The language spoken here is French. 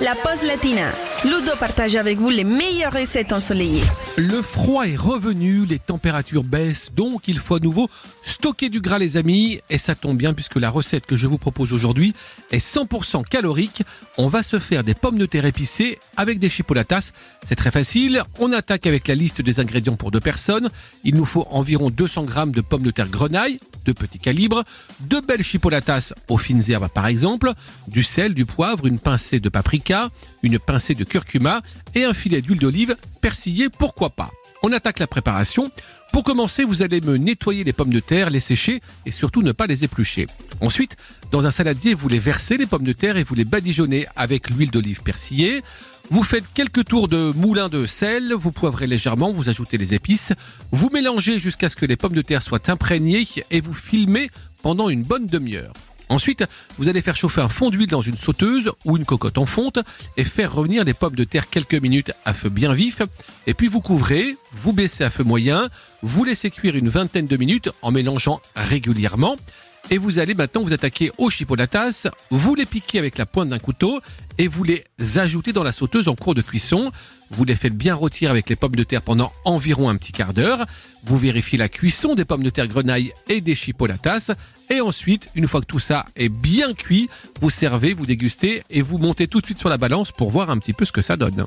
la pause latina. Ludo partage avec vous les meilleures recettes ensoleillées. Le froid est revenu, les températures baissent, donc il faut à nouveau stocker du gras les amis. Et ça tombe bien puisque la recette que je vous propose aujourd'hui est 100% calorique. On va se faire des pommes de terre épicées avec des chipolatas. C'est très facile. On attaque avec la liste des ingrédients pour deux personnes. Il nous faut environ 200 grammes de pommes de terre grenaille, de petit calibre, deux belles chipolatas aux fines herbes par exemple, du sel, du poivre, une pincée de paprika, une pincée de curcuma et un filet d'huile d'olive persillée, pourquoi pas. On attaque la préparation. Pour commencer, vous allez me nettoyer les pommes de terre, les sécher et surtout ne pas les éplucher. Ensuite, dans un saladier, vous les versez les pommes de terre et vous les badigeonnez avec l'huile d'olive persillée. Vous faites quelques tours de moulin de sel, vous poivrez légèrement, vous ajoutez les épices, vous mélangez jusqu'à ce que les pommes de terre soient imprégnées et vous filmez pendant une bonne demi-heure. Ensuite, vous allez faire chauffer un fond d'huile dans une sauteuse ou une cocotte en fonte et faire revenir les pommes de terre quelques minutes à feu bien vif. Et puis vous couvrez, vous baissez à feu moyen, vous laissez cuire une vingtaine de minutes en mélangeant régulièrement. Et vous allez maintenant vous attaquer aux chipolatas, vous les piquez avec la pointe d'un couteau et vous les ajoutez dans la sauteuse en cours de cuisson. Vous les faites bien rôtir avec les pommes de terre pendant environ un petit quart d'heure. Vous vérifiez la cuisson des pommes de terre grenaille et des chipolatas. Et ensuite, une fois que tout ça est bien cuit, vous servez, vous dégustez et vous montez tout de suite sur la balance pour voir un petit peu ce que ça donne.